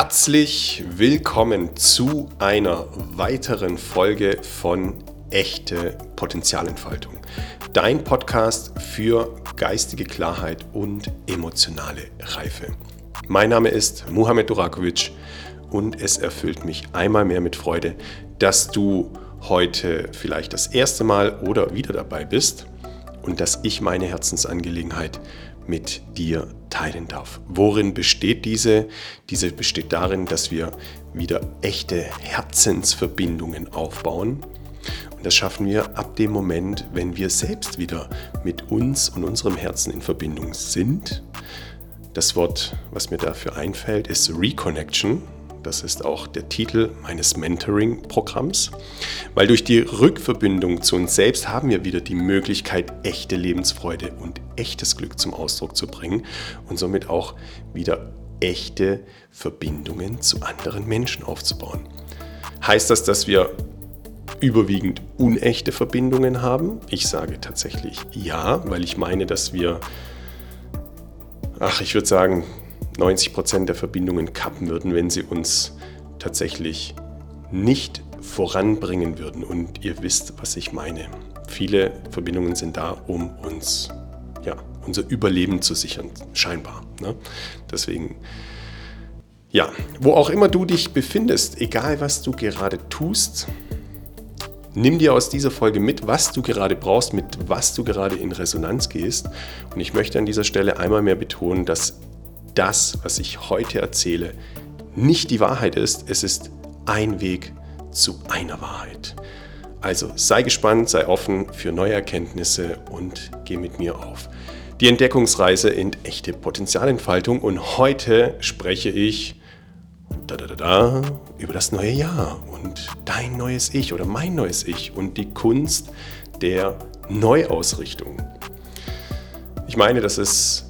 Herzlich willkommen zu einer weiteren Folge von Echte Potenzialentfaltung. Dein Podcast für geistige Klarheit und emotionale Reife. Mein Name ist Muhammad Durakovic und es erfüllt mich einmal mehr mit Freude, dass du heute vielleicht das erste Mal oder wieder dabei bist und dass ich meine Herzensangelegenheit mit dir teilen darf. Worin besteht diese? Diese besteht darin, dass wir wieder echte Herzensverbindungen aufbauen. Und das schaffen wir ab dem Moment, wenn wir selbst wieder mit uns und unserem Herzen in Verbindung sind. Das Wort, was mir dafür einfällt, ist Reconnection. Das ist auch der Titel meines Mentoring-Programms. Weil durch die Rückverbindung zu uns selbst haben wir wieder die Möglichkeit, echte Lebensfreude und echtes Glück zum Ausdruck zu bringen und somit auch wieder echte Verbindungen zu anderen Menschen aufzubauen. Heißt das, dass wir überwiegend unechte Verbindungen haben? Ich sage tatsächlich ja, weil ich meine, dass wir, ach, ich würde sagen, 90 Prozent der Verbindungen kappen würden, wenn sie uns tatsächlich nicht voranbringen würden. Und ihr wisst, was ich meine. Viele Verbindungen sind da, um uns, ja, unser Überleben zu sichern, scheinbar. Ne? Deswegen, ja, wo auch immer du dich befindest, egal was du gerade tust, Nimm dir aus dieser Folge mit, was du gerade brauchst, mit was du gerade in Resonanz gehst. Und ich möchte an dieser Stelle einmal mehr betonen, dass das, was ich heute erzähle, nicht die Wahrheit ist. Es ist ein Weg zu einer Wahrheit. Also sei gespannt, sei offen für neue Erkenntnisse und geh mit mir auf die Entdeckungsreise in echte Potenzialentfaltung. Und heute spreche ich da, da, da, über das neue Jahr und dein neues Ich oder mein neues Ich und die Kunst der Neuausrichtung. Ich meine, das ist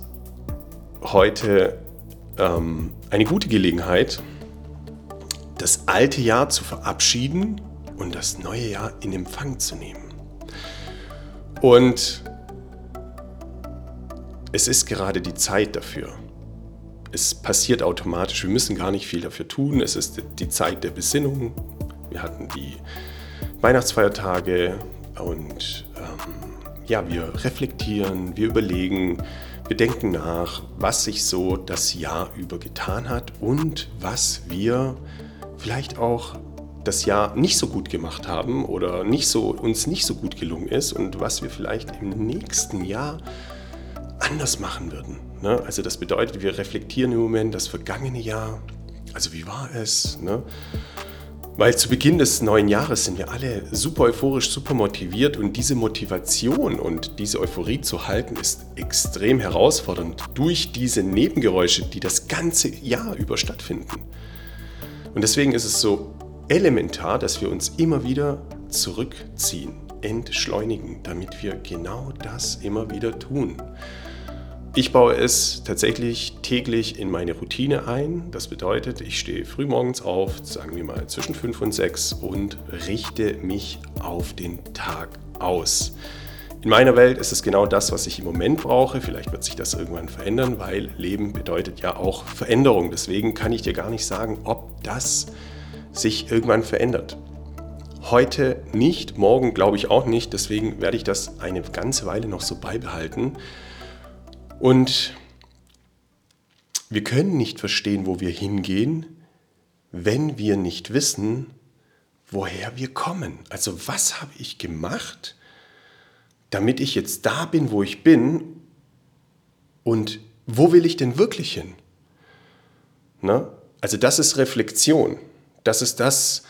heute ähm, eine gute Gelegenheit, das alte Jahr zu verabschieden und das neue Jahr in Empfang zu nehmen. Und es ist gerade die Zeit dafür. Es passiert automatisch, wir müssen gar nicht viel dafür tun. Es ist die Zeit der Besinnung. Wir hatten die Weihnachtsfeiertage und ähm, ja, wir reflektieren, wir überlegen, wir denken nach, was sich so das Jahr über getan hat und was wir vielleicht auch das Jahr nicht so gut gemacht haben oder nicht so, uns nicht so gut gelungen ist und was wir vielleicht im nächsten Jahr anders machen würden. Ne? Also das bedeutet, wir reflektieren im Moment das vergangene Jahr. Also wie war es? Ne? Weil zu Beginn des neuen Jahres sind wir alle super euphorisch, super motiviert und diese Motivation und diese Euphorie zu halten ist extrem herausfordernd durch diese Nebengeräusche, die das ganze Jahr über stattfinden. Und deswegen ist es so elementar, dass wir uns immer wieder zurückziehen, entschleunigen, damit wir genau das immer wieder tun. Ich baue es tatsächlich täglich in meine Routine ein. Das bedeutet, ich stehe früh morgens auf, sagen wir mal zwischen 5 und 6 und richte mich auf den Tag aus. In meiner Welt ist es genau das, was ich im Moment brauche. Vielleicht wird sich das irgendwann verändern, weil Leben bedeutet ja auch Veränderung. Deswegen kann ich dir gar nicht sagen, ob das sich irgendwann verändert. Heute nicht, morgen glaube ich auch nicht. Deswegen werde ich das eine ganze Weile noch so beibehalten. Und wir können nicht verstehen, wo wir hingehen, wenn wir nicht wissen, woher wir kommen. Also was habe ich gemacht, damit ich jetzt da bin, wo ich bin und wo will ich denn wirklich hin? Na? Also das ist Reflexion. Das ist das,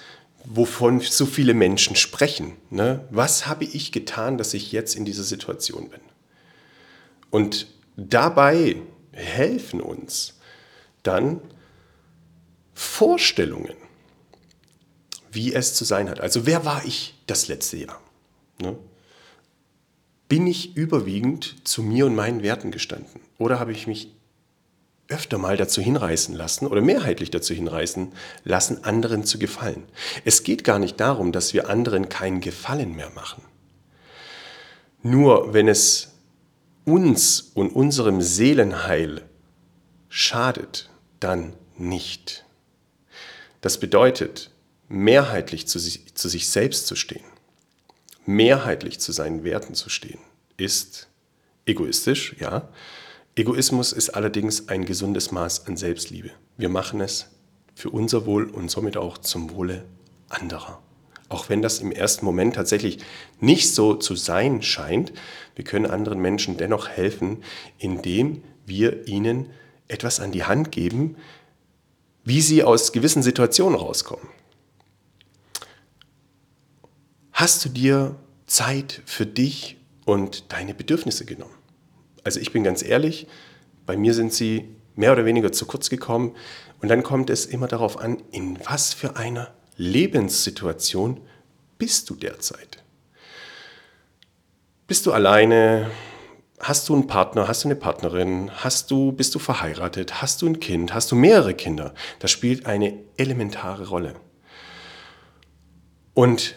wovon so viele Menschen sprechen. Ne? Was habe ich getan, dass ich jetzt in dieser Situation bin? Und Dabei helfen uns dann Vorstellungen, wie es zu sein hat. Also wer war ich das letzte Jahr? Ne? Bin ich überwiegend zu mir und meinen Werten gestanden? Oder habe ich mich öfter mal dazu hinreißen lassen oder mehrheitlich dazu hinreißen lassen, anderen zu gefallen? Es geht gar nicht darum, dass wir anderen keinen Gefallen mehr machen. Nur wenn es uns und unserem Seelenheil schadet, dann nicht. Das bedeutet, mehrheitlich zu sich, zu sich selbst zu stehen, mehrheitlich zu seinen Werten zu stehen, ist egoistisch, ja. Egoismus ist allerdings ein gesundes Maß an Selbstliebe. Wir machen es für unser Wohl und somit auch zum Wohle anderer. Auch wenn das im ersten Moment tatsächlich nicht so zu sein scheint, wir können anderen Menschen dennoch helfen, indem wir ihnen etwas an die Hand geben, wie sie aus gewissen Situationen rauskommen. Hast du dir Zeit für dich und deine Bedürfnisse genommen? Also ich bin ganz ehrlich, bei mir sind sie mehr oder weniger zu kurz gekommen und dann kommt es immer darauf an, in was für einer Lebenssituation bist du derzeit? Bist du alleine? Hast du einen Partner? Hast du eine Partnerin? Hast du, bist du verheiratet? Hast du ein Kind? Hast du mehrere Kinder? Das spielt eine elementare Rolle. Und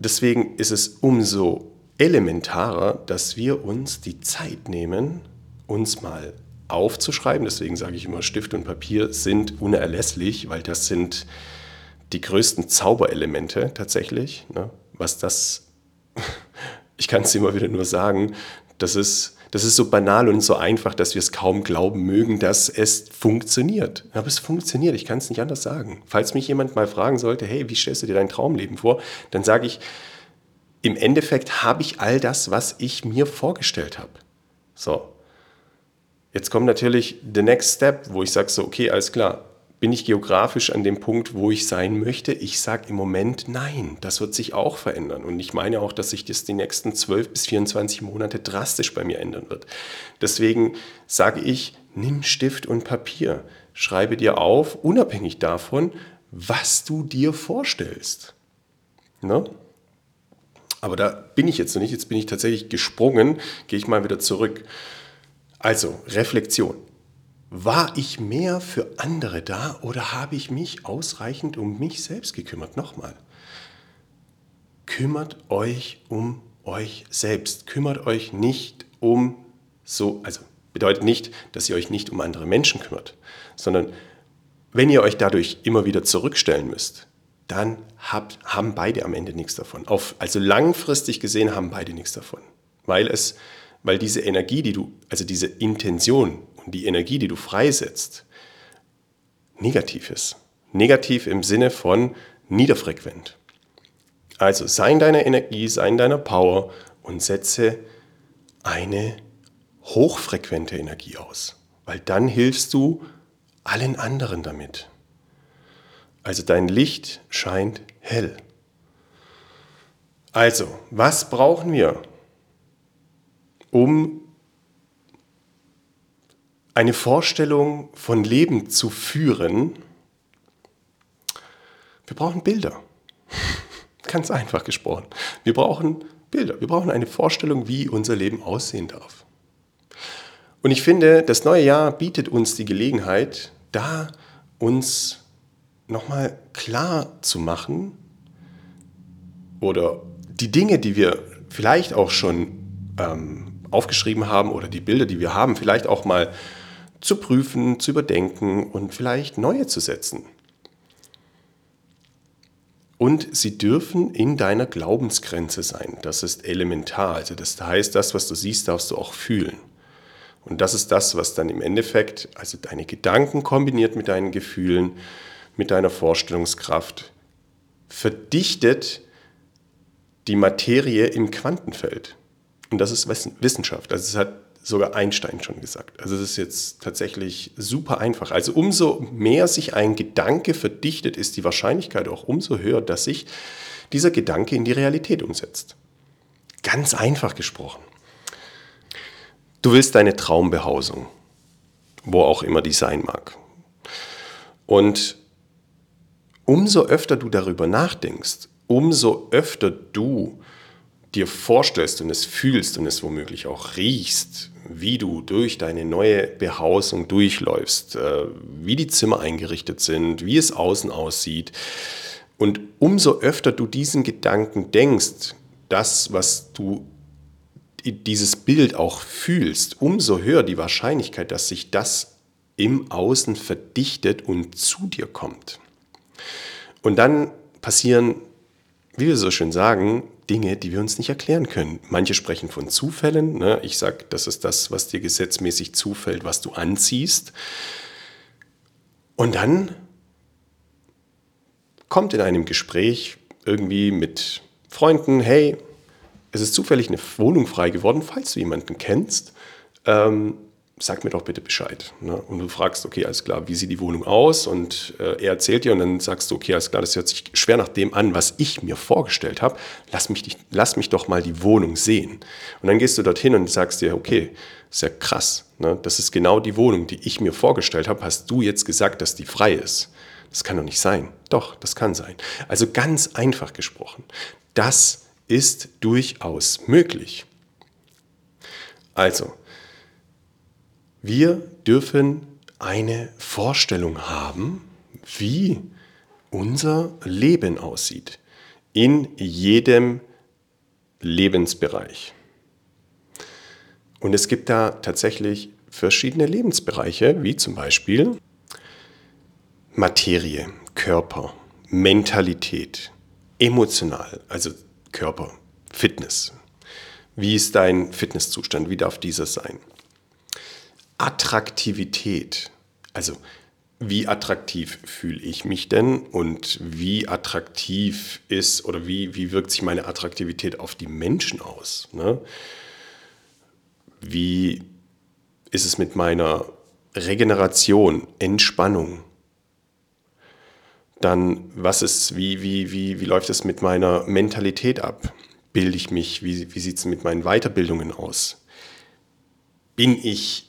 deswegen ist es umso elementarer, dass wir uns die Zeit nehmen, uns mal aufzuschreiben. Deswegen sage ich immer, Stift und Papier sind unerlässlich, weil das sind die größten Zauberelemente tatsächlich. Ne? Was das, ich kann es immer wieder nur sagen, das ist, das ist so banal und so einfach, dass wir es kaum glauben mögen, dass es funktioniert. Aber es funktioniert, ich kann es nicht anders sagen. Falls mich jemand mal fragen sollte, hey, wie stellst du dir dein Traumleben vor, dann sage ich, im Endeffekt habe ich all das, was ich mir vorgestellt habe. So. Jetzt kommt natürlich the next step, wo ich sage so, okay, alles klar, bin ich geografisch an dem Punkt, wo ich sein möchte? Ich sage im Moment nein. Das wird sich auch verändern. Und ich meine auch, dass sich das die nächsten 12 bis 24 Monate drastisch bei mir ändern wird. Deswegen sage ich, nimm Stift und Papier. Schreibe dir auf, unabhängig davon, was du dir vorstellst. Ne? Aber da bin ich jetzt noch nicht. Jetzt bin ich tatsächlich gesprungen. Gehe ich mal wieder zurück. Also, Reflexion. War ich mehr für andere da oder habe ich mich ausreichend um mich selbst gekümmert? Nochmal. Kümmert euch um euch selbst. Kümmert euch nicht um so, also bedeutet nicht, dass ihr euch nicht um andere Menschen kümmert, sondern wenn ihr euch dadurch immer wieder zurückstellen müsst, dann habt, haben beide am Ende nichts davon. Auf, also langfristig gesehen haben beide nichts davon, weil es, weil diese Energie, die du, also diese Intention, die Energie, die du freisetzt, negativ ist. Negativ im Sinne von niederfrequent. Also sei in deiner Energie, sei in deiner Power und setze eine hochfrequente Energie aus, weil dann hilfst du allen anderen damit. Also dein Licht scheint hell. Also, was brauchen wir, um eine Vorstellung von Leben zu führen, wir brauchen Bilder. Ganz einfach gesprochen. Wir brauchen Bilder. Wir brauchen eine Vorstellung, wie unser Leben aussehen darf. Und ich finde, das neue Jahr bietet uns die Gelegenheit, da uns nochmal klar zu machen oder die Dinge, die wir vielleicht auch schon ähm, aufgeschrieben haben oder die Bilder, die wir haben, vielleicht auch mal zu prüfen, zu überdenken und vielleicht neue zu setzen. Und sie dürfen in deiner Glaubensgrenze sein. Das ist elementar. Also das heißt, das, was du siehst, darfst du auch fühlen. Und das ist das, was dann im Endeffekt, also deine Gedanken kombiniert mit deinen Gefühlen, mit deiner Vorstellungskraft, verdichtet die Materie im Quantenfeld. Und das ist Wissenschaft. Also es hat sogar Einstein schon gesagt. Also das ist jetzt tatsächlich super einfach. Also umso mehr sich ein Gedanke verdichtet, ist die Wahrscheinlichkeit auch umso höher, dass sich dieser Gedanke in die Realität umsetzt. Ganz einfach gesprochen. Du willst deine Traumbehausung, wo auch immer die sein mag. Und umso öfter du darüber nachdenkst, umso öfter du dir vorstellst und es fühlst und es womöglich auch riechst, wie du durch deine neue Behausung durchläufst, äh, wie die Zimmer eingerichtet sind, wie es außen aussieht. Und umso öfter du diesen Gedanken denkst, das, was du dieses Bild auch fühlst, umso höher die Wahrscheinlichkeit, dass sich das im Außen verdichtet und zu dir kommt. Und dann passieren, wie wir so schön sagen, Dinge, die wir uns nicht erklären können. Manche sprechen von Zufällen. Ne? Ich sage, das ist das, was dir gesetzmäßig zufällt, was du anziehst. Und dann kommt in einem Gespräch irgendwie mit Freunden, hey, es ist zufällig eine Wohnung frei geworden, falls du jemanden kennst. Ähm, sag mir doch bitte Bescheid. Ne? Und du fragst, okay, alles klar, wie sieht die Wohnung aus? Und äh, er erzählt dir und dann sagst du, okay, alles klar, das hört sich schwer nach dem an, was ich mir vorgestellt habe. Lass mich, lass mich doch mal die Wohnung sehen. Und dann gehst du dorthin und sagst dir, okay, ist ja krass. Ne? Das ist genau die Wohnung, die ich mir vorgestellt habe. Hast du jetzt gesagt, dass die frei ist? Das kann doch nicht sein. Doch, das kann sein. Also ganz einfach gesprochen. Das ist durchaus möglich. Also, wir dürfen eine Vorstellung haben, wie unser Leben aussieht. In jedem Lebensbereich. Und es gibt da tatsächlich verschiedene Lebensbereiche, wie zum Beispiel Materie, Körper, Mentalität, emotional, also Körper, Fitness. Wie ist dein Fitnesszustand? Wie darf dieser sein? Attraktivität. Also wie attraktiv fühle ich mich denn und wie attraktiv ist oder wie, wie wirkt sich meine Attraktivität auf die Menschen aus? Ne? Wie ist es mit meiner Regeneration, Entspannung? Dann, was ist, wie, wie, wie, wie läuft es mit meiner Mentalität ab? Bilde ich mich? Wie, wie sieht es mit meinen Weiterbildungen aus? Bin ich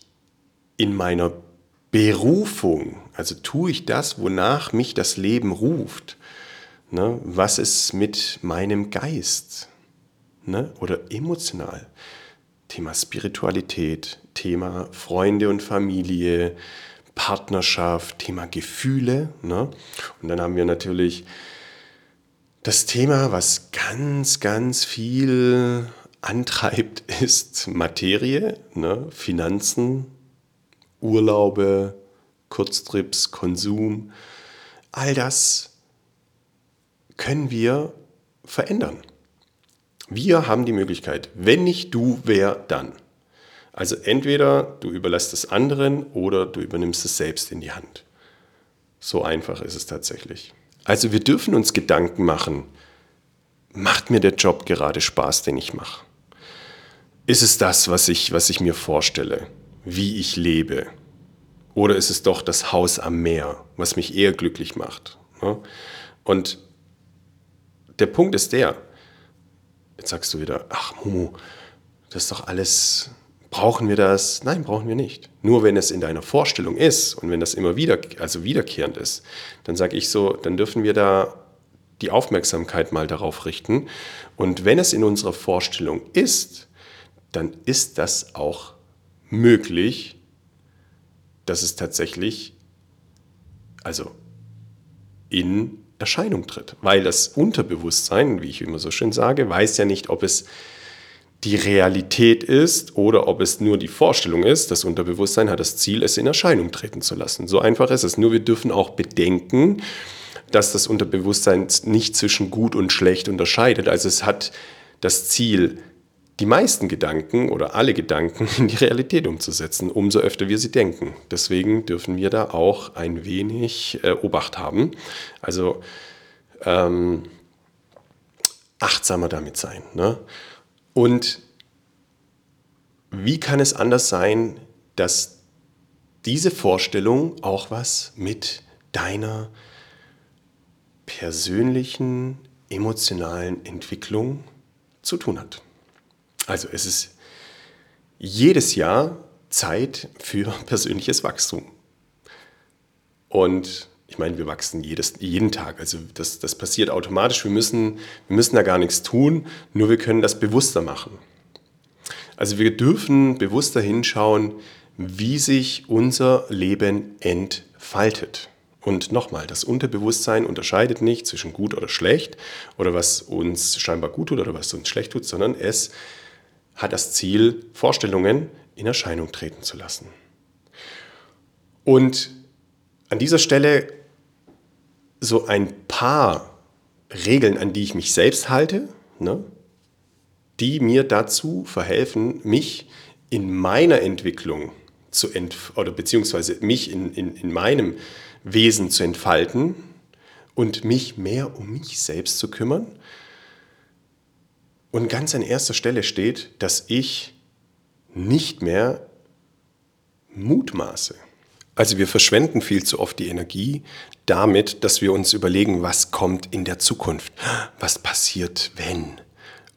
in meiner Berufung, also tue ich das, wonach mich das Leben ruft. Ne? Was ist mit meinem Geist? Ne? Oder emotional? Thema Spiritualität, Thema Freunde und Familie, Partnerschaft, Thema Gefühle. Ne? Und dann haben wir natürlich das Thema, was ganz, ganz viel antreibt, ist Materie, ne? Finanzen, Urlaube, Kurztrips, Konsum, all das können wir verändern. Wir haben die Möglichkeit, wenn nicht du, wer dann? Also entweder du überlässt es anderen oder du übernimmst es selbst in die Hand. So einfach ist es tatsächlich. Also wir dürfen uns Gedanken machen, macht mir der Job gerade Spaß, den ich mache? Ist es das, was ich, was ich mir vorstelle? Wie ich lebe? Oder ist es doch das Haus am Meer, was mich eher glücklich macht? Ne? Und der Punkt ist der, jetzt sagst du wieder, ach Momo, das ist doch alles, brauchen wir das? Nein, brauchen wir nicht. Nur wenn es in deiner Vorstellung ist und wenn das immer wieder, also wiederkehrend ist, dann sage ich so, dann dürfen wir da die Aufmerksamkeit mal darauf richten. Und wenn es in unserer Vorstellung ist, dann ist das auch möglich, dass es tatsächlich also in Erscheinung tritt. Weil das Unterbewusstsein, wie ich immer so schön sage, weiß ja nicht, ob es die Realität ist oder ob es nur die Vorstellung ist. Das Unterbewusstsein hat das Ziel, es in Erscheinung treten zu lassen. So einfach ist es. Nur wir dürfen auch bedenken, dass das Unterbewusstsein nicht zwischen gut und schlecht unterscheidet. Also es hat das Ziel, die meisten Gedanken oder alle Gedanken in die Realität umzusetzen, umso öfter wir sie denken. Deswegen dürfen wir da auch ein wenig äh, Obacht haben. Also ähm, achtsamer damit sein. Ne? Und wie kann es anders sein, dass diese Vorstellung auch was mit deiner persönlichen, emotionalen Entwicklung zu tun hat? Also es ist jedes Jahr Zeit für persönliches Wachstum. Und ich meine, wir wachsen jedes, jeden Tag. Also das, das passiert automatisch. Wir müssen, wir müssen da gar nichts tun, nur wir können das bewusster machen. Also wir dürfen bewusster hinschauen, wie sich unser Leben entfaltet. Und nochmal, das Unterbewusstsein unterscheidet nicht zwischen gut oder schlecht oder was uns scheinbar gut tut oder was uns schlecht tut, sondern es hat das Ziel, Vorstellungen in Erscheinung treten zu lassen. Und an dieser Stelle so ein paar Regeln, an die ich mich selbst halte, ne, die mir dazu verhelfen, mich in meiner Entwicklung zu ent oder beziehungsweise mich in, in, in meinem Wesen zu entfalten und mich mehr um mich selbst zu kümmern. Und ganz an erster Stelle steht, dass ich nicht mehr mutmaße. Also wir verschwenden viel zu oft die Energie damit, dass wir uns überlegen, was kommt in der Zukunft, was passiert, wenn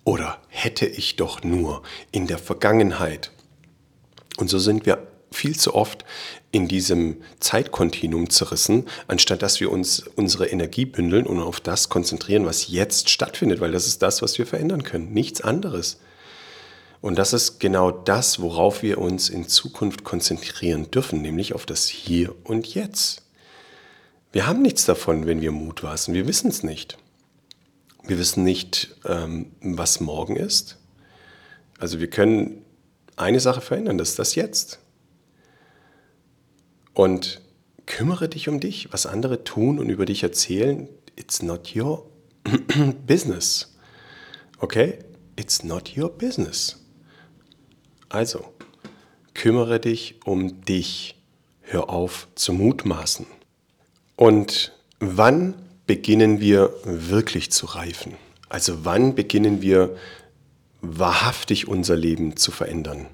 oder hätte ich doch nur in der Vergangenheit. Und so sind wir viel zu oft in diesem Zeitkontinuum zerrissen, anstatt dass wir uns unsere Energie bündeln und auf das konzentrieren, was jetzt stattfindet, weil das ist das, was wir verändern können, nichts anderes. Und das ist genau das, worauf wir uns in Zukunft konzentrieren dürfen, nämlich auf das Hier und Jetzt. Wir haben nichts davon, wenn wir mutmaßen. Wir wissen es nicht. Wir wissen nicht, ähm, was morgen ist. Also wir können eine Sache verändern, das ist das Jetzt. Und kümmere dich um dich, was andere tun und über dich erzählen. It's not your business. Okay? It's not your business. Also, kümmere dich um dich. Hör auf zu mutmaßen. Und wann beginnen wir wirklich zu reifen? Also wann beginnen wir wahrhaftig unser Leben zu verändern?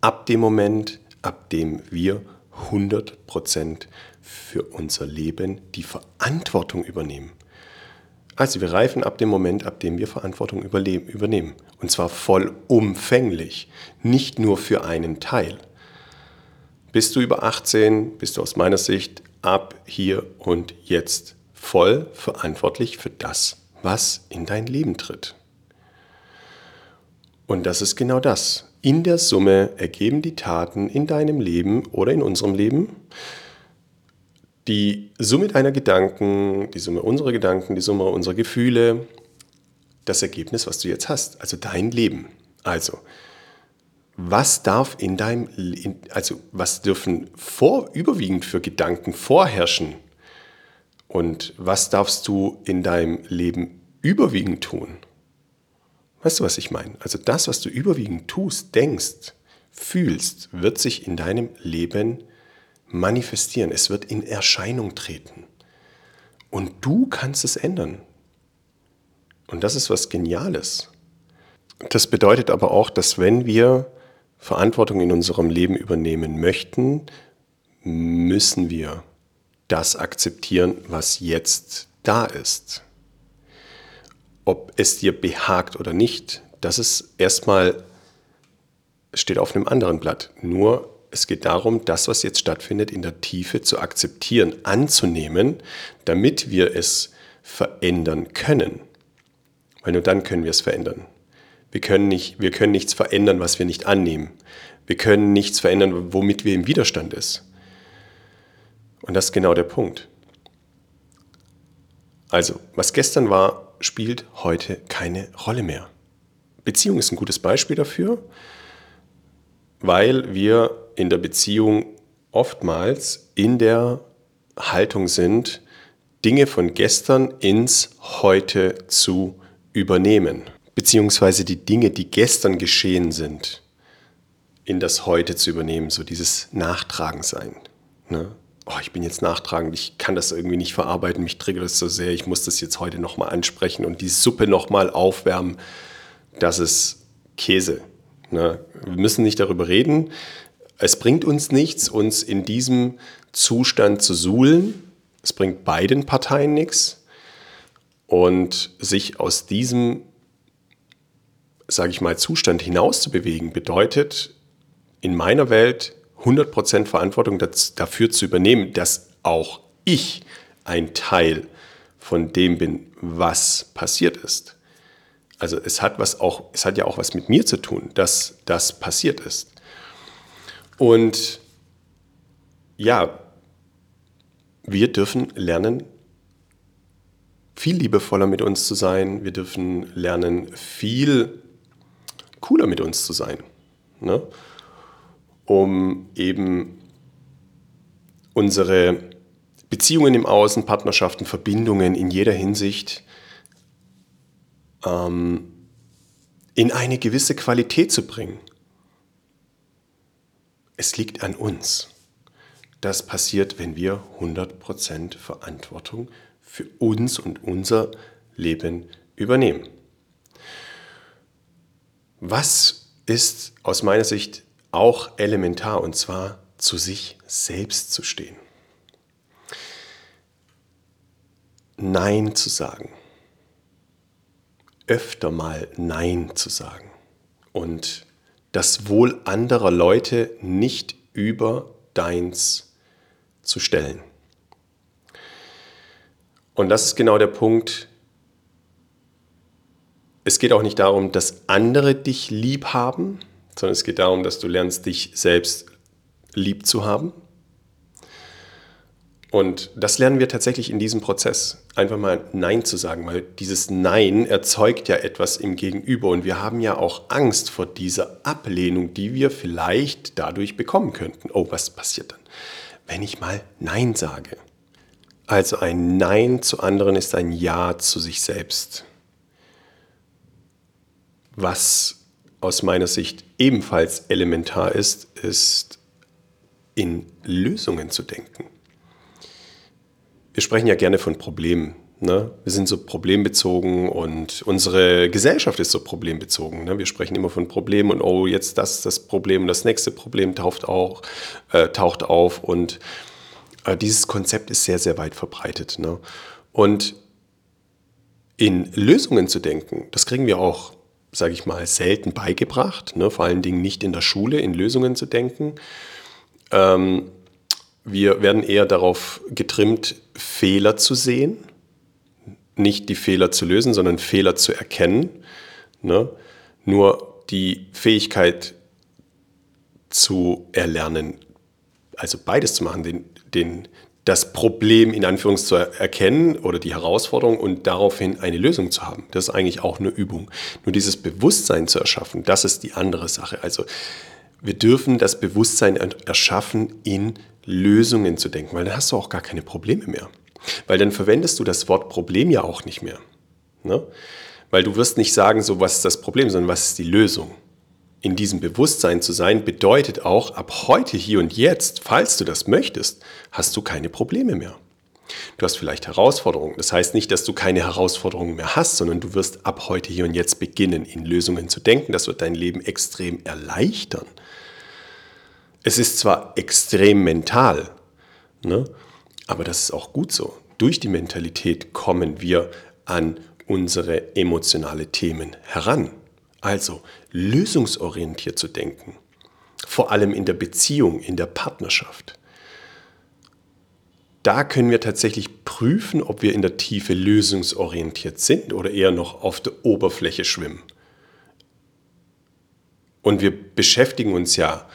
Ab dem Moment, ab dem wir 100% für unser Leben die Verantwortung übernehmen. Also wir reifen ab dem Moment, ab dem wir Verantwortung übernehmen. Und zwar vollumfänglich, nicht nur für einen Teil. Bist du über 18, bist du aus meiner Sicht ab hier und jetzt voll verantwortlich für das, was in dein Leben tritt. Und das ist genau das. In der Summe ergeben die Taten in deinem Leben oder in unserem Leben die Summe deiner Gedanken, die Summe unserer Gedanken, die Summe unserer Gefühle, das Ergebnis, was du jetzt hast, also dein Leben. Also, was darf in deinem, also was dürfen vor, überwiegend für Gedanken vorherrschen und was darfst du in deinem Leben überwiegend tun? Weißt du, was ich meine? Also das, was du überwiegend tust, denkst, fühlst, wird sich in deinem Leben manifestieren. Es wird in Erscheinung treten. Und du kannst es ändern. Und das ist was Geniales. Das bedeutet aber auch, dass wenn wir Verantwortung in unserem Leben übernehmen möchten, müssen wir das akzeptieren, was jetzt da ist. Ob es dir behagt oder nicht, das ist erstmal, steht auf einem anderen Blatt. Nur es geht darum, das, was jetzt stattfindet, in der Tiefe zu akzeptieren, anzunehmen, damit wir es verändern können. Weil nur dann können wir es verändern. Wir können, nicht, wir können nichts verändern, was wir nicht annehmen. Wir können nichts verändern, womit wir im Widerstand ist. Und das ist genau der Punkt. Also, was gestern war, spielt heute keine Rolle mehr. Beziehung ist ein gutes Beispiel dafür, weil wir in der Beziehung oftmals in der Haltung sind, Dinge von gestern ins Heute zu übernehmen, beziehungsweise die Dinge, die gestern geschehen sind, in das Heute zu übernehmen, so dieses Nachtragen sein. Ne? Oh, ich bin jetzt nachtragend, ich kann das irgendwie nicht verarbeiten, mich triggert das so sehr, ich muss das jetzt heute nochmal ansprechen und die Suppe nochmal aufwärmen. Das ist Käse. Ne? Wir müssen nicht darüber reden. Es bringt uns nichts, uns in diesem Zustand zu suhlen. Es bringt beiden Parteien nichts. Und sich aus diesem, sage ich mal, Zustand hinauszubewegen, bedeutet in meiner Welt 100% Verantwortung dafür zu übernehmen, dass auch ich ein Teil von dem bin, was passiert ist. Also es hat was auch, es hat ja auch was mit mir zu tun, dass das passiert ist. Und ja, wir dürfen lernen, viel liebevoller mit uns zu sein. Wir dürfen lernen, viel cooler mit uns zu sein. Ne? Um eben unsere Beziehungen im Außen, Partnerschaften, Verbindungen in jeder Hinsicht ähm, in eine gewisse Qualität zu bringen. Es liegt an uns. Das passiert, wenn wir 100% Verantwortung für uns und unser Leben übernehmen. Was ist aus meiner Sicht auch elementar und zwar zu sich selbst zu stehen. Nein zu sagen. Öfter mal Nein zu sagen. Und das Wohl anderer Leute nicht über deins zu stellen. Und das ist genau der Punkt. Es geht auch nicht darum, dass andere dich lieb haben, sondern es geht darum, dass du lernst, dich selbst lieb zu haben. Und das lernen wir tatsächlich in diesem Prozess. Einfach mal Nein zu sagen, weil dieses Nein erzeugt ja etwas im Gegenüber. Und wir haben ja auch Angst vor dieser Ablehnung, die wir vielleicht dadurch bekommen könnten. Oh, was passiert dann, wenn ich mal Nein sage? Also ein Nein zu anderen ist ein Ja zu sich selbst. Was aus meiner Sicht ebenfalls elementar ist, ist in Lösungen zu denken. Wir sprechen ja gerne von Problemen. Ne? Wir sind so problembezogen und unsere Gesellschaft ist so problembezogen. Ne? Wir sprechen immer von Problemen und oh, jetzt das, das Problem, das nächste Problem taucht, auch, äh, taucht auf und äh, dieses Konzept ist sehr, sehr weit verbreitet. Ne? Und in Lösungen zu denken, das kriegen wir auch sage ich mal, selten beigebracht, ne? vor allen Dingen nicht in der Schule in Lösungen zu denken. Ähm, wir werden eher darauf getrimmt, Fehler zu sehen, nicht die Fehler zu lösen, sondern Fehler zu erkennen. Ne? Nur die Fähigkeit zu erlernen, also beides zu machen, den, den, das Problem in Anführungszeichen zu erkennen oder die Herausforderung und daraufhin eine Lösung zu haben. Das ist eigentlich auch eine Übung. Nur dieses Bewusstsein zu erschaffen, das ist die andere Sache. Also wir dürfen das Bewusstsein erschaffen, in Lösungen zu denken, weil dann hast du auch gar keine Probleme mehr. Weil dann verwendest du das Wort Problem ja auch nicht mehr. Ne? Weil du wirst nicht sagen, so was ist das Problem, sondern was ist die Lösung in diesem Bewusstsein zu sein, bedeutet auch, ab heute, hier und jetzt, falls du das möchtest, hast du keine Probleme mehr. Du hast vielleicht Herausforderungen. Das heißt nicht, dass du keine Herausforderungen mehr hast, sondern du wirst ab heute, hier und jetzt beginnen, in Lösungen zu denken. Das wird dein Leben extrem erleichtern. Es ist zwar extrem mental, ne? aber das ist auch gut so. Durch die Mentalität kommen wir an unsere emotionale Themen heran. Also lösungsorientiert zu denken, vor allem in der Beziehung, in der Partnerschaft. Da können wir tatsächlich prüfen, ob wir in der Tiefe lösungsorientiert sind oder eher noch auf der Oberfläche schwimmen. Und wir beschäftigen uns ja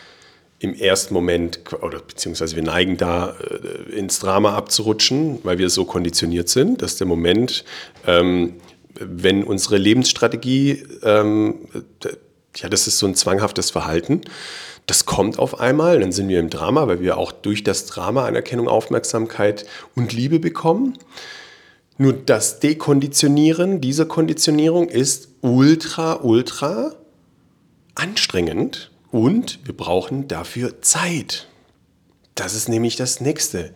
im ersten Moment, oder beziehungsweise wir neigen da äh, ins Drama abzurutschen, weil wir so konditioniert sind, dass der Moment ähm, wenn unsere Lebensstrategie, ähm, ja, das ist so ein zwanghaftes Verhalten, das kommt auf einmal, dann sind wir im Drama, weil wir auch durch das Drama Anerkennung, Aufmerksamkeit und Liebe bekommen. Nur das Dekonditionieren dieser Konditionierung ist ultra, ultra anstrengend und wir brauchen dafür Zeit. Das ist nämlich das Nächste.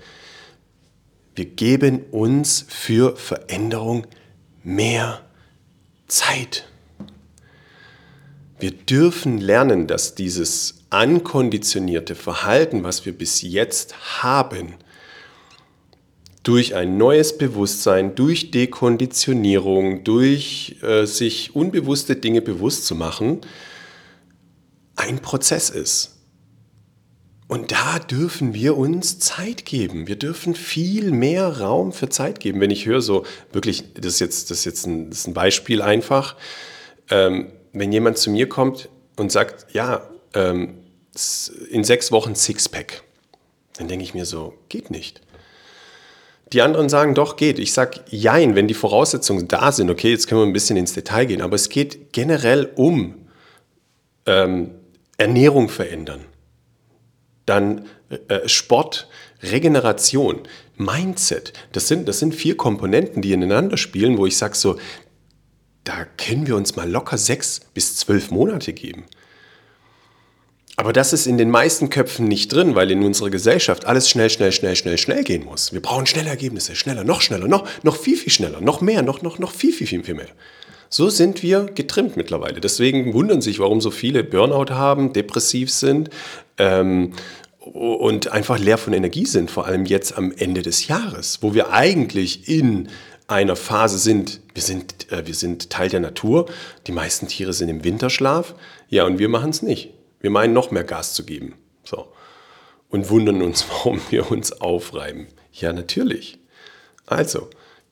Wir geben uns für Veränderung mehr Zeit. Wir dürfen lernen, dass dieses ankonditionierte Verhalten, was wir bis jetzt haben, durch ein neues Bewusstsein, durch Dekonditionierung, durch äh, sich unbewusste Dinge bewusst zu machen, ein Prozess ist. Und da dürfen wir uns Zeit geben. Wir dürfen viel mehr Raum für Zeit geben. Wenn ich höre, so wirklich, das ist jetzt, das ist jetzt ein, ist ein Beispiel einfach, ähm, wenn jemand zu mir kommt und sagt, ja, ähm, in sechs Wochen Sixpack, dann denke ich mir so, geht nicht. Die anderen sagen, doch, geht. Ich sage, jein, wenn die Voraussetzungen da sind, okay, jetzt können wir ein bisschen ins Detail gehen, aber es geht generell um ähm, Ernährung verändern dann äh, Sport, Regeneration, Mindset. Das sind, das sind vier Komponenten, die ineinander spielen, wo ich sage so, da können wir uns mal locker sechs bis zwölf Monate geben. Aber das ist in den meisten Köpfen nicht drin, weil in unserer Gesellschaft alles schnell, schnell, schnell, schnell, schnell gehen muss. Wir brauchen schnelle Ergebnisse, schneller, noch schneller, noch, noch viel, viel schneller, noch mehr, noch, noch, noch viel, viel, viel, viel mehr. So sind wir getrimmt mittlerweile. Deswegen wundern sich, warum so viele Burnout haben, depressiv sind ähm, und einfach leer von Energie sind, vor allem jetzt am Ende des Jahres, wo wir eigentlich in einer Phase sind, wir sind, äh, wir sind Teil der Natur, die meisten Tiere sind im Winterschlaf, ja, und wir machen es nicht. Wir meinen noch mehr Gas zu geben. So. Und wundern uns, warum wir uns aufreiben. Ja, natürlich. Also,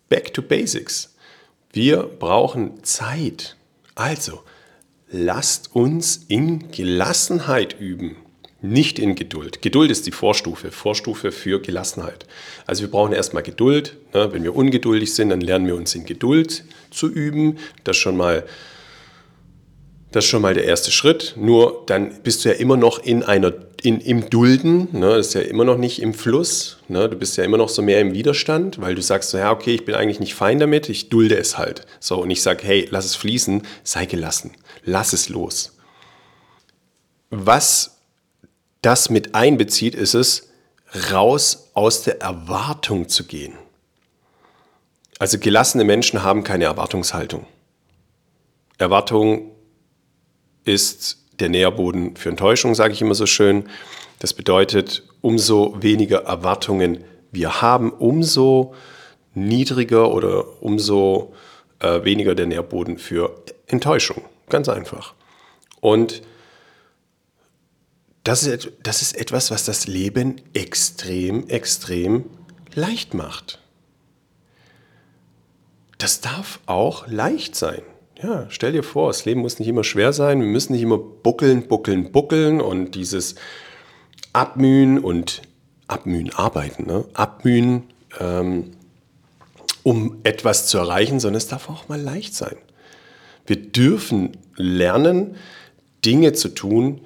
back to basics. Wir brauchen Zeit. Also, lasst uns in Gelassenheit üben, nicht in Geduld. Geduld ist die Vorstufe, Vorstufe für Gelassenheit. Also wir brauchen erstmal Geduld. Ne? Wenn wir ungeduldig sind, dann lernen wir uns in Geduld zu üben. Das schon mal das ist schon mal der erste Schritt. Nur dann bist du ja immer noch in einer, in, im Dulden, ne? das ist ja immer noch nicht im Fluss. Ne? Du bist ja immer noch so mehr im Widerstand, weil du sagst so, ja, okay, ich bin eigentlich nicht fein damit, ich dulde es halt. So, und ich sage, hey, lass es fließen, sei gelassen, lass es los. Was das mit einbezieht, ist es, raus aus der Erwartung zu gehen. Also gelassene Menschen haben keine Erwartungshaltung. Erwartung ist der Nährboden für Enttäuschung, sage ich immer so schön. Das bedeutet, umso weniger Erwartungen wir haben, umso niedriger oder umso äh, weniger der Nährboden für Enttäuschung. Ganz einfach. Und das ist, das ist etwas, was das Leben extrem, extrem leicht macht. Das darf auch leicht sein. Ja, stell dir vor, das Leben muss nicht immer schwer sein. Wir müssen nicht immer buckeln, buckeln, buckeln und dieses Abmühen und Abmühen arbeiten, ne? Abmühen, ähm, um etwas zu erreichen, sondern es darf auch mal leicht sein. Wir dürfen lernen, Dinge zu tun,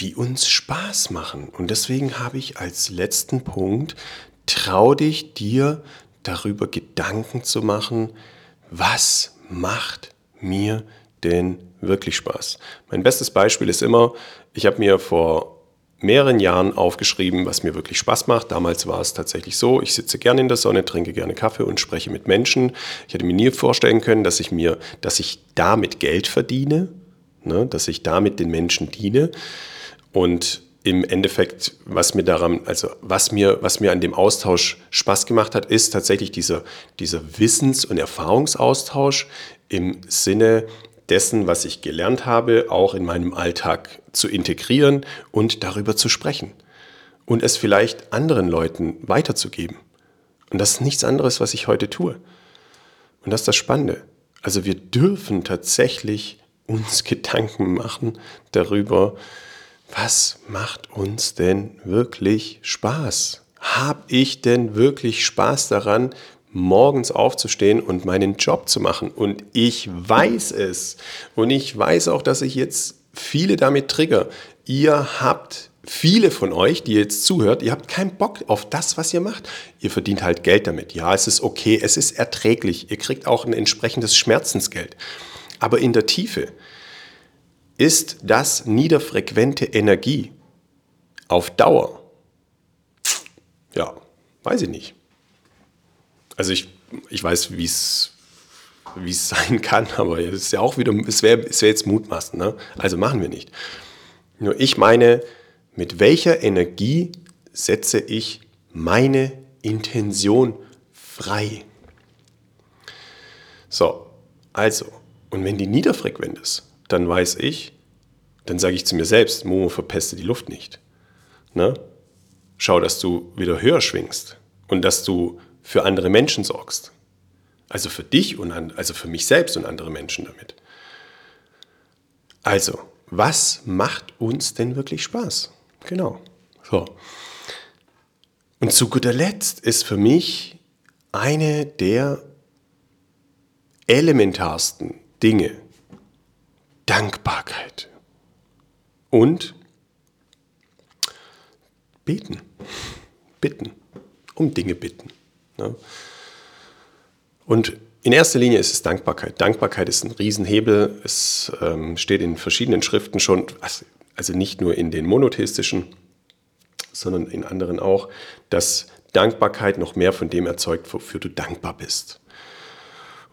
die uns Spaß machen. Und deswegen habe ich als letzten Punkt, trau dich dir darüber Gedanken zu machen, was macht mir denn wirklich Spaß? Mein bestes Beispiel ist immer, ich habe mir vor mehreren Jahren aufgeschrieben, was mir wirklich Spaß macht. Damals war es tatsächlich so, ich sitze gerne in der Sonne, trinke gerne Kaffee und spreche mit Menschen. Ich hätte mir nie vorstellen können, dass ich mir, dass ich damit Geld verdiene, ne, dass ich damit den Menschen diene. Und im Endeffekt, was mir daran, also was mir, was mir an dem Austausch Spaß gemacht hat, ist tatsächlich dieser, dieser Wissens- und Erfahrungsaustausch im Sinne dessen, was ich gelernt habe, auch in meinem Alltag zu integrieren und darüber zu sprechen und es vielleicht anderen Leuten weiterzugeben. Und das ist nichts anderes, was ich heute tue. Und das ist das Spannende. Also wir dürfen tatsächlich uns Gedanken machen darüber, was macht uns denn wirklich Spaß? Hab ich denn wirklich Spaß daran, morgens aufzustehen und meinen Job zu machen? Und ich weiß es. Und ich weiß auch, dass ich jetzt viele damit trigger. Ihr habt viele von euch, die jetzt zuhört, ihr habt keinen Bock auf das, was ihr macht. Ihr verdient halt Geld damit. Ja, es ist okay, es ist erträglich. Ihr kriegt auch ein entsprechendes Schmerzensgeld. Aber in der Tiefe ist das niederfrequente Energie auf Dauer? Ja, weiß ich nicht. Also ich, ich weiß, wie es wie es sein kann, aber es ist ja auch wieder, es wäre es wär jetzt Mutmaßen, ne? also machen wir nicht. Nur ich meine, mit welcher Energie setze ich meine Intention frei? So, also, und wenn die niederfrequent ist, dann weiß ich, dann sage ich zu mir selbst, Momo, verpeste die Luft nicht. Ne? Schau, dass du wieder höher schwingst und dass du für andere Menschen sorgst. Also für dich und an, also für mich selbst und andere Menschen damit. Also, was macht uns denn wirklich Spaß? Genau. So. Und zu guter Letzt ist für mich eine der elementarsten Dinge, Dankbarkeit. Und beten. Bitten. Um Dinge bitten. Ne? Und in erster Linie ist es Dankbarkeit. Dankbarkeit ist ein Riesenhebel. Es ähm, steht in verschiedenen Schriften schon, also nicht nur in den monotheistischen, sondern in anderen auch, dass Dankbarkeit noch mehr von dem erzeugt, wofür du dankbar bist.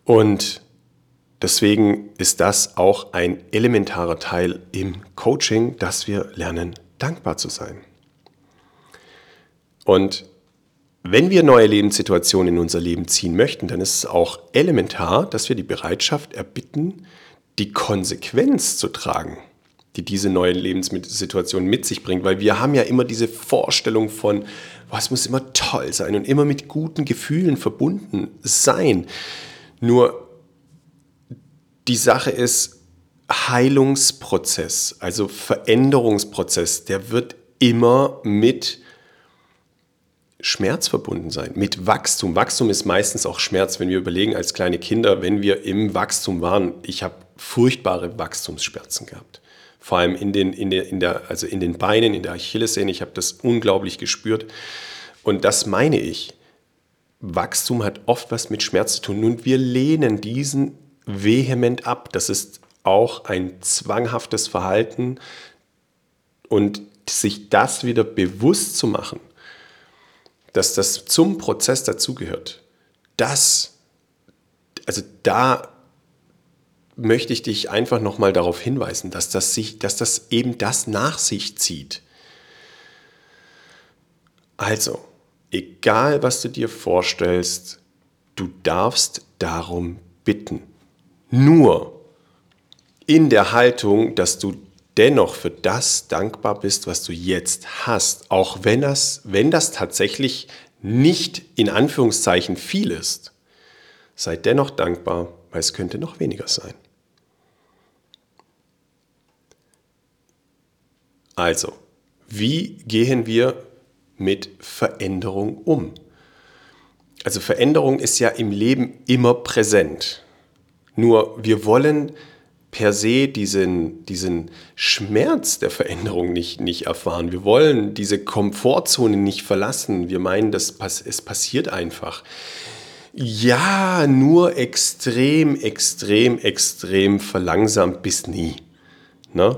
Und deswegen ist das auch ein elementarer Teil im Coaching, dass wir lernen, dankbar zu sein. Und wenn wir neue Lebenssituationen in unser Leben ziehen möchten, dann ist es auch elementar, dass wir die Bereitschaft erbitten, die Konsequenz zu tragen, die diese neue Lebenssituation mit sich bringt. Weil wir haben ja immer diese Vorstellung von, es muss immer toll sein und immer mit guten Gefühlen verbunden sein. Nur die Sache ist, Heilungsprozess, also Veränderungsprozess, der wird immer mit Schmerz verbunden sein, mit Wachstum. Wachstum ist meistens auch Schmerz, wenn wir überlegen als kleine Kinder, wenn wir im Wachstum waren. Ich habe furchtbare Wachstumsschmerzen gehabt. Vor allem in den, in der, in der, also in den Beinen, in der Achillessehne. Ich habe das unglaublich gespürt. Und das meine ich. Wachstum hat oft was mit Schmerz zu tun. Und wir lehnen diesen vehement ab. Das ist auch ein zwanghaftes Verhalten. Und sich das wieder bewusst zu machen, dass das zum Prozess dazugehört, das, also da möchte ich dich einfach nochmal darauf hinweisen, dass das, sich, dass das eben das nach sich zieht. Also, egal was du dir vorstellst, du darfst darum bitten. Nur in der Haltung, dass du dennoch für das dankbar bist, was du jetzt hast, auch wenn das, wenn das tatsächlich nicht in Anführungszeichen viel ist, sei dennoch dankbar, weil es könnte noch weniger sein. Also, wie gehen wir mit Veränderung um? Also Veränderung ist ja im Leben immer präsent. Nur wir wollen per se diesen, diesen Schmerz der Veränderung nicht, nicht erfahren. Wir wollen diese Komfortzone nicht verlassen. Wir meinen, das, es passiert einfach. Ja, nur extrem, extrem, extrem verlangsamt bis nie. Ne?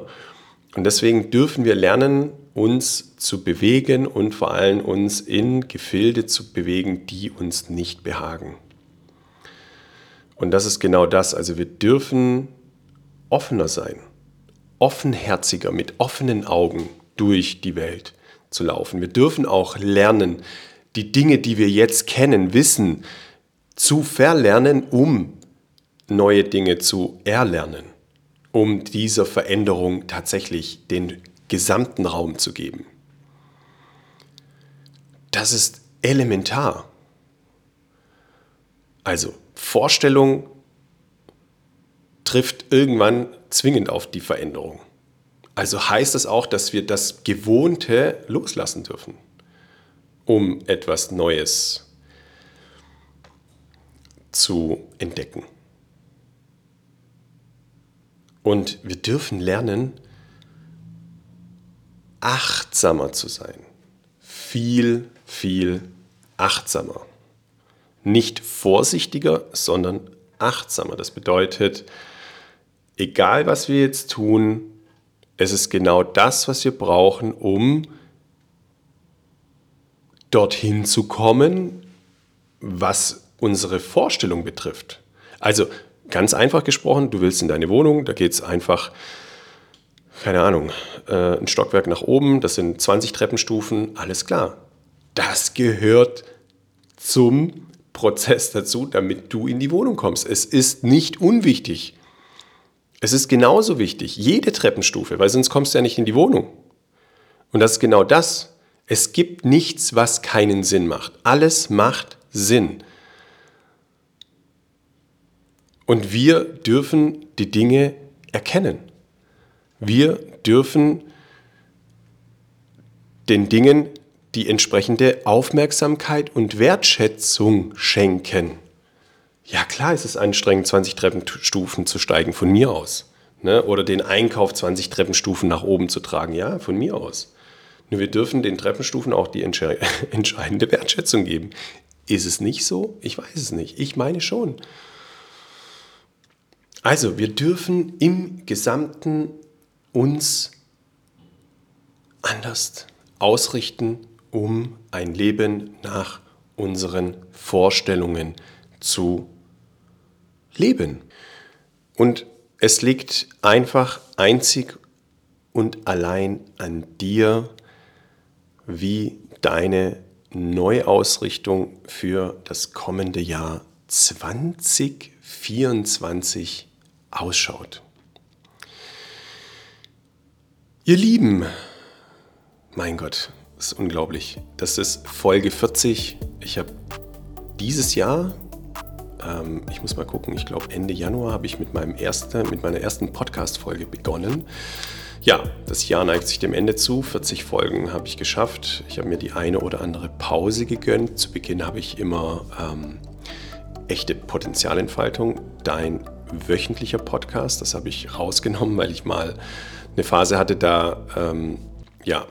Und deswegen dürfen wir lernen, uns zu bewegen und vor allem uns in Gefilde zu bewegen, die uns nicht behagen. Und das ist genau das. Also wir dürfen offener sein, offenherziger, mit offenen Augen durch die Welt zu laufen. Wir dürfen auch lernen, die Dinge, die wir jetzt kennen, wissen, zu verlernen, um neue Dinge zu erlernen, um dieser Veränderung tatsächlich den gesamten Raum zu geben. Das ist elementar. Also Vorstellung trifft irgendwann zwingend auf die Veränderung. Also heißt es auch, dass wir das Gewohnte loslassen dürfen, um etwas Neues zu entdecken. Und wir dürfen lernen, achtsamer zu sein. Viel, viel achtsamer. Nicht vorsichtiger, sondern achtsamer. Das bedeutet, egal was wir jetzt tun, es ist genau das, was wir brauchen, um dorthin zu kommen, was unsere Vorstellung betrifft. Also ganz einfach gesprochen, du willst in deine Wohnung, da geht es einfach, keine Ahnung, äh, ein Stockwerk nach oben, das sind 20 Treppenstufen, alles klar. Das gehört zum Prozess dazu, damit du in die Wohnung kommst. Es ist nicht unwichtig. Es ist genauso wichtig, jede Treppenstufe, weil sonst kommst du ja nicht in die Wohnung. Und das ist genau das. Es gibt nichts, was keinen Sinn macht. Alles macht Sinn. Und wir dürfen die Dinge erkennen. Wir dürfen den Dingen die entsprechende Aufmerksamkeit und Wertschätzung schenken. Ja, klar ist es anstrengend, 20 Treppenstufen zu steigen, von mir aus. Ne? Oder den Einkauf 20 Treppenstufen nach oben zu tragen, ja, von mir aus. Nur wir dürfen den Treppenstufen auch die entscheidende Wertschätzung geben. Ist es nicht so? Ich weiß es nicht. Ich meine schon. Also, wir dürfen im Gesamten uns anders ausrichten, um ein Leben nach unseren Vorstellungen zu leben. Und es liegt einfach einzig und allein an dir, wie deine Neuausrichtung für das kommende Jahr 2024 ausschaut. Ihr Lieben, mein Gott, das ist unglaublich. Das ist Folge 40. Ich habe dieses Jahr, ähm, ich muss mal gucken, ich glaube Ende Januar habe ich mit, meinem ersten, mit meiner ersten Podcast-Folge begonnen. Ja, das Jahr neigt sich dem Ende zu. 40 Folgen habe ich geschafft. Ich habe mir die eine oder andere Pause gegönnt. Zu Beginn habe ich immer ähm, echte Potenzialentfaltung, dein wöchentlicher Podcast. Das habe ich rausgenommen, weil ich mal eine Phase hatte, da ähm, ja,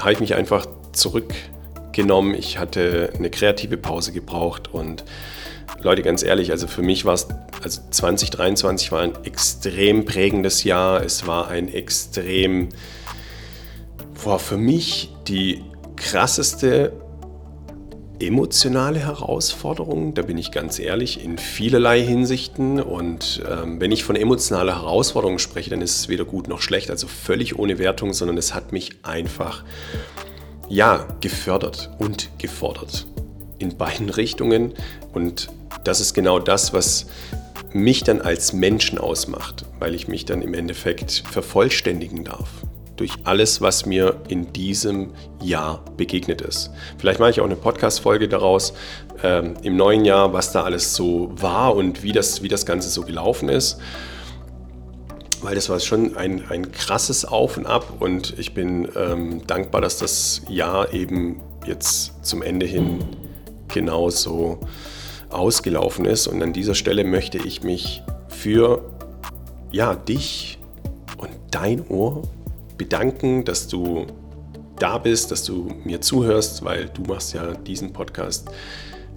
habe ich mich einfach zurückgenommen. Ich hatte eine kreative Pause gebraucht und Leute, ganz ehrlich, also für mich war es, also 2023 war ein extrem prägendes Jahr. Es war ein extrem, war für mich die krasseste emotionale Herausforderung, da bin ich ganz ehrlich, in vielerlei Hinsichten. Und ähm, wenn ich von emotionaler Herausforderung spreche, dann ist es weder gut noch schlecht, also völlig ohne Wertung, sondern es hat mich einfach, ja, gefördert und gefordert. In beiden Richtungen. Und das ist genau das, was mich dann als Menschen ausmacht, weil ich mich dann im Endeffekt vervollständigen darf durch alles, was mir in diesem Jahr begegnet ist. Vielleicht mache ich auch eine Podcast-Folge daraus ähm, im neuen Jahr, was da alles so war und wie das, wie das Ganze so gelaufen ist. Weil das war schon ein, ein krasses Auf und Ab und ich bin ähm, dankbar, dass das Jahr eben jetzt zum Ende hin genauso ausgelaufen ist. Und an dieser Stelle möchte ich mich für ja, dich und dein Ohr bedanken, dass du da bist, dass du mir zuhörst, weil du machst ja diesen Podcast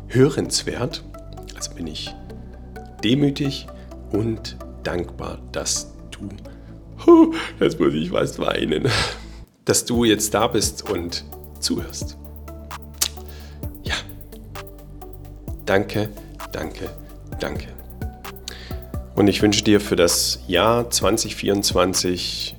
hörenswert. Also bin ich demütig und dankbar, dass du, jetzt muss ich fast weinen, dass du jetzt da bist und zuhörst. Ja, danke, danke, danke. Und ich wünsche dir für das Jahr 2024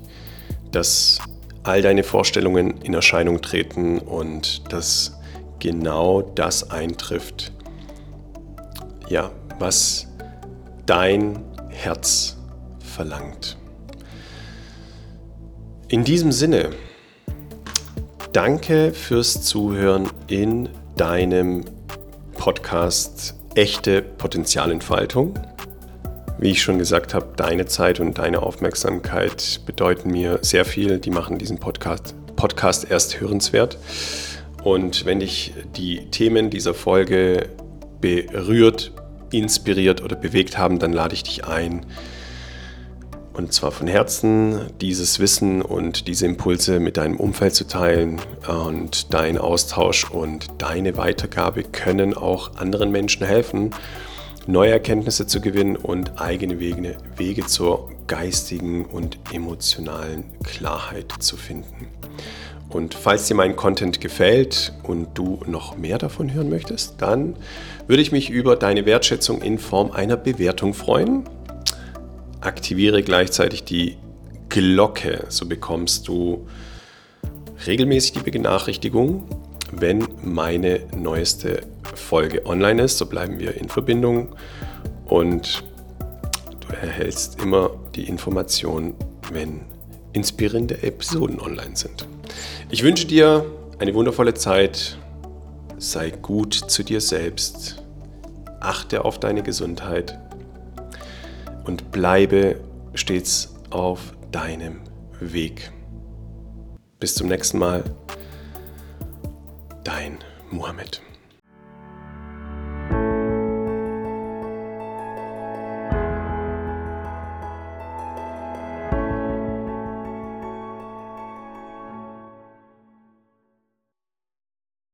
dass all deine Vorstellungen in Erscheinung treten und dass genau das eintrifft, ja, was dein Herz verlangt. In diesem Sinne, danke fürs Zuhören in deinem Podcast Echte Potenzialentfaltung. Wie ich schon gesagt habe, deine Zeit und deine Aufmerksamkeit bedeuten mir sehr viel. Die machen diesen Podcast, Podcast erst hörenswert. Und wenn dich die Themen dieser Folge berührt, inspiriert oder bewegt haben, dann lade ich dich ein, und zwar von Herzen, dieses Wissen und diese Impulse mit deinem Umfeld zu teilen. Und dein Austausch und deine Weitergabe können auch anderen Menschen helfen neue Erkenntnisse zu gewinnen und eigene Wege, Wege zur geistigen und emotionalen Klarheit zu finden. Und falls dir mein Content gefällt und du noch mehr davon hören möchtest, dann würde ich mich über deine Wertschätzung in Form einer Bewertung freuen. Aktiviere gleichzeitig die Glocke, so bekommst du regelmäßig die Benachrichtigung, wenn meine neueste Folge online ist. So bleiben wir in Verbindung und du erhältst immer die Information, wenn inspirierende Episoden online sind. Ich wünsche dir eine wundervolle Zeit. Sei gut zu dir selbst. Achte auf deine Gesundheit und bleibe stets auf deinem Weg. Bis zum nächsten Mal. Dein Mohammed.